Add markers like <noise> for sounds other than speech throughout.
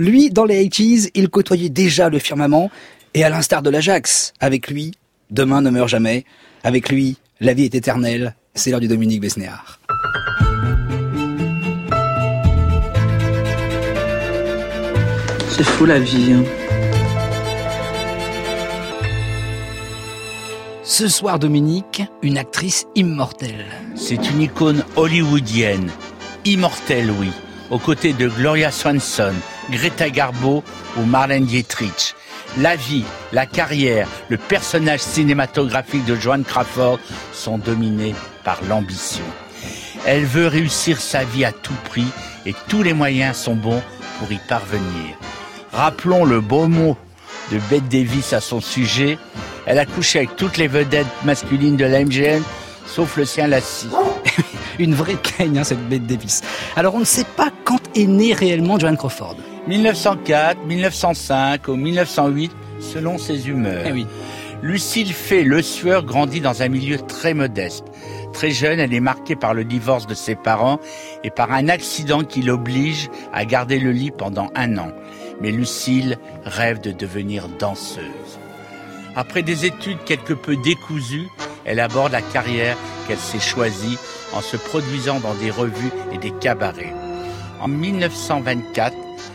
Lui, dans les 80s, il côtoyait déjà le firmament, et à l'instar de l'Ajax, avec lui, demain ne meurt jamais, avec lui, la vie est éternelle, c'est l'heure du Dominique Besnéard. C'est fou la vie. Hein. Ce soir, Dominique, une actrice immortelle. C'est une icône hollywoodienne, immortelle, oui, aux côtés de Gloria Swanson, Greta Garbo ou Marlène Dietrich. La vie, la carrière, le personnage cinématographique de Joan Crawford sont dominés par l'ambition. Elle veut réussir sa vie à tout prix et tous les moyens sont bons pour y parvenir. Rappelons le beau mot de Bette Davis à son sujet. Elle a couché avec toutes les vedettes masculines de la MGM, sauf le sien Lassie. Une vraie <laughs> peigne, hein, cette Bette Davis. Alors on ne sait pas quand est née réellement Joan Crawford. 1904, 1905 ou 1908, selon ses humeurs. Eh oui. Lucille Fay Le Sueur grandit dans un milieu très modeste. Très jeune, elle est marquée par le divorce de ses parents et par un accident qui l'oblige à garder le lit pendant un an. Mais Lucille rêve de devenir danseuse. Après des études quelque peu décousues, elle aborde la carrière qu'elle s'est choisie en se produisant dans des revues et des cabarets. En 1924,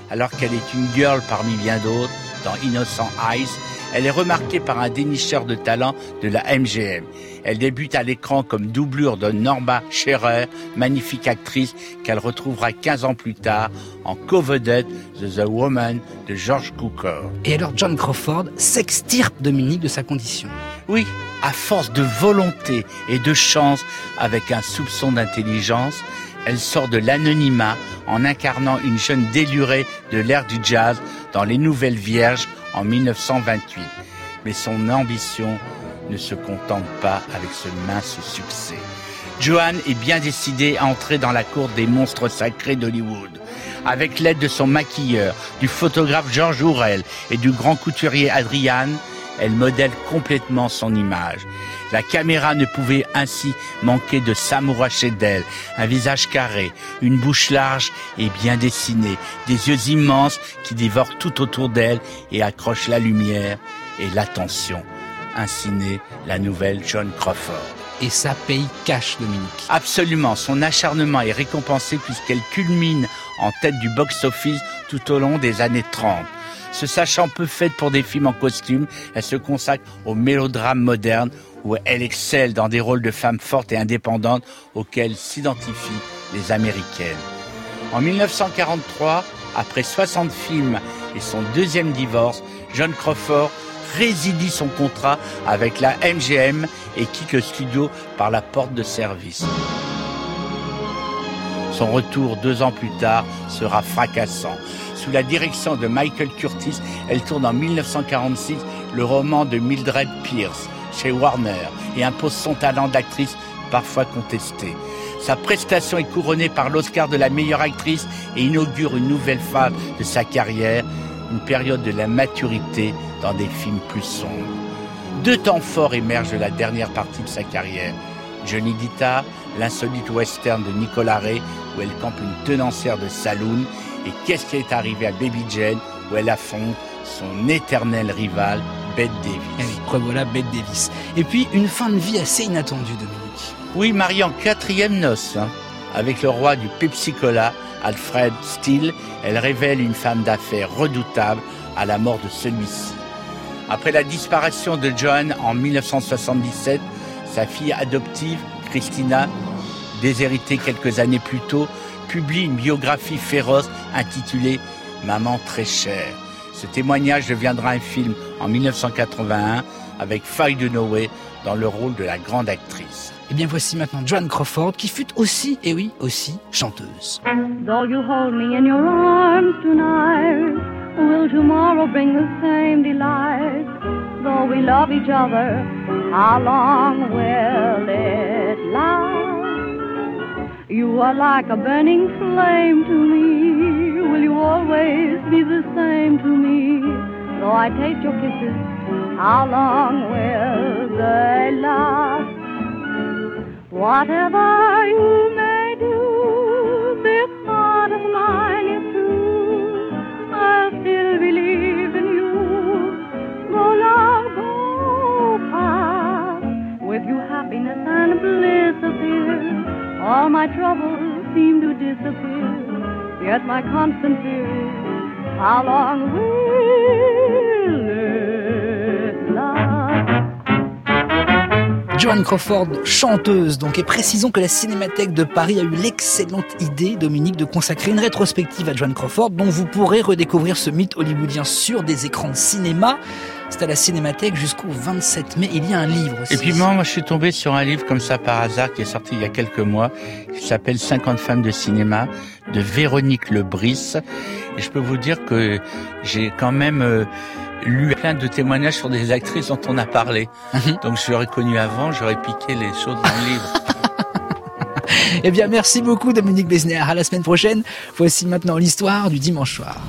alors qu'elle est une girl parmi bien d'autres dans Innocent Eyes, elle est remarquée par un dénicheur de talent de la MGM. Elle débute à l'écran comme doublure de Norma Scherer, magnifique actrice qu'elle retrouvera 15 ans plus tard en co-vedette de The Woman de George Cukor. Et alors John Crawford s'extirpe Dominique de sa condition. Oui, à force de volonté et de chance, avec un soupçon d'intelligence, elle sort de l'anonymat en incarnant une jeune délurée de l'ère du jazz dans Les Nouvelles Vierges en 1928. Mais son ambition ne se contente pas avec ce mince succès. Joanne est bien décidée à entrer dans la cour des monstres sacrés d'Hollywood. Avec l'aide de son maquilleur, du photographe George Ourel et du grand couturier Adrian, elle modèle complètement son image. La caméra ne pouvait ainsi manquer de s'amouracher d'elle. Un visage carré, une bouche large et bien dessinée, des yeux immenses qui dévorent tout autour d'elle et accrochent la lumière et l'attention. Ainsi naît la nouvelle John Crawford. Et ça paye cash, Dominique. Absolument, son acharnement est récompensé puisqu'elle culmine en tête du box-office tout au long des années 30. Se sachant peu faite pour des films en costume, elle se consacre au mélodrame moderne où elle excelle dans des rôles de femmes fortes et indépendantes auxquels s'identifient les Américaines. En 1943, après 60 films et son deuxième divorce, John Crawford résidie son contrat avec la MGM et quitte le studio par la porte de service. Son retour deux ans plus tard sera fracassant. Sous la direction de Michael Curtis, elle tourne en 1946 le roman de Mildred Pierce, chez Warner et impose son talent d'actrice parfois contesté. Sa prestation est couronnée par l'Oscar de la meilleure actrice et inaugure une nouvelle phase de sa carrière, une période de la maturité dans des films plus sombres. Deux temps forts émergent de la dernière partie de sa carrière. Johnny Guitar, l'insolite western de Nicolas Ray, où elle campe une tenancière de saloon, et Qu'est-ce qui est arrivé à Baby Jane, où elle affronte son éternel rival, Bette Davis. Et eh Bette Davis. Et puis une fin de vie assez inattendue, Dominique. Oui, mariée en quatrième noce, hein, avec le roi du Pepsi Cola, Alfred Steele, elle révèle une femme d'affaires redoutable à la mort de celui-ci. Après la disparition de Joan en 1977, sa fille adoptive, Christina, déshéritée quelques années plus tôt, publie une biographie féroce intitulée Maman très chère. Ce témoignage deviendra un film en 1981 avec Faye Dunaway dans le rôle de la grande actrice. Et eh bien voici maintenant Joan Crawford qui fut aussi, et oui, aussi chanteuse. Though you hold me in your arms tonight, will tomorrow bring the same delight? Though we love each other, how long will it last? You are like a burning flame to me. Will you always be the same to me? Though I taste your kisses, how long will they last? Whatever you my troubles seem to disappear. Yet my constant fear how long will it last? Joan Crawford, chanteuse donc, et précisons que la Cinémathèque de Paris a eu l'excellente idée, Dominique, de consacrer une rétrospective à Joan Crawford, dont vous pourrez redécouvrir ce mythe hollywoodien sur des écrans de cinéma. C'est à la Cinémathèque jusqu'au 27 mai. Il y a un livre aussi. Et puis moi, moi, je suis tombé sur un livre comme ça par hasard qui est sorti il y a quelques mois, qui s'appelle 50 femmes de cinéma de Véronique Lebris. Et je peux vous dire que j'ai quand même euh, lu plein de témoignages sur des actrices dont on a parlé. Mhm. Donc je l'aurais connu avant, j'aurais piqué les choses dans le livre. <laughs> Eh bien, merci beaucoup Dominique Besner. À la semaine prochaine. Voici maintenant l'histoire du dimanche soir.